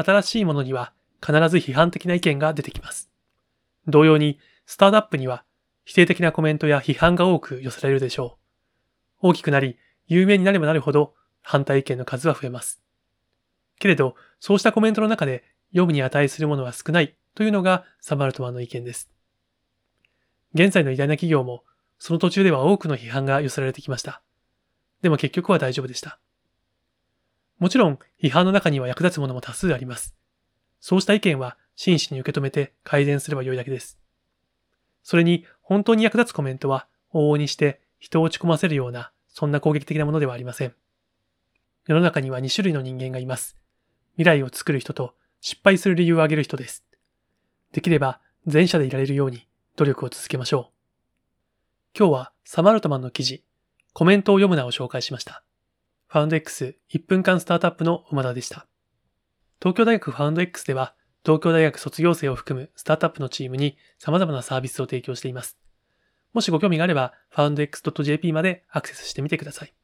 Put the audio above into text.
新しいものには必ず批判的な意見が出てきます。同様に、スタートアップには否定的なコメントや批判が多く寄せられるでしょう。大きくなり、有名になればなるほど反対意見の数は増えます。けれど、そうしたコメントの中で読むに値するものは少ないというのがサマルトマンの意見です。現在の偉大な企業も、その途中では多くの批判が寄せられてきました。でも結局は大丈夫でした。もちろん、批判の中には役立つものも多数あります。そうした意見は真摯に受け止めて改善すればよいだけです。それに、本当に役立つコメントは、往々にして人を落ち込ませるような、そんな攻撃的なものではありません。世の中には2種類の人間がいます。未来を作る人と失敗する理由を挙げる人です。できれば前者でいられるように努力を続けましょう。今日はサマルトマンの記事、コメントを読むなを紹介しました。ファウンド X1 分間スタートアップの馬田でした。東京大学ファウンド X では東京大学卒業生を含むスタートアップのチームに様々なサービスを提供しています。もしご興味があれば、foundx.jp までアクセスしてみてください。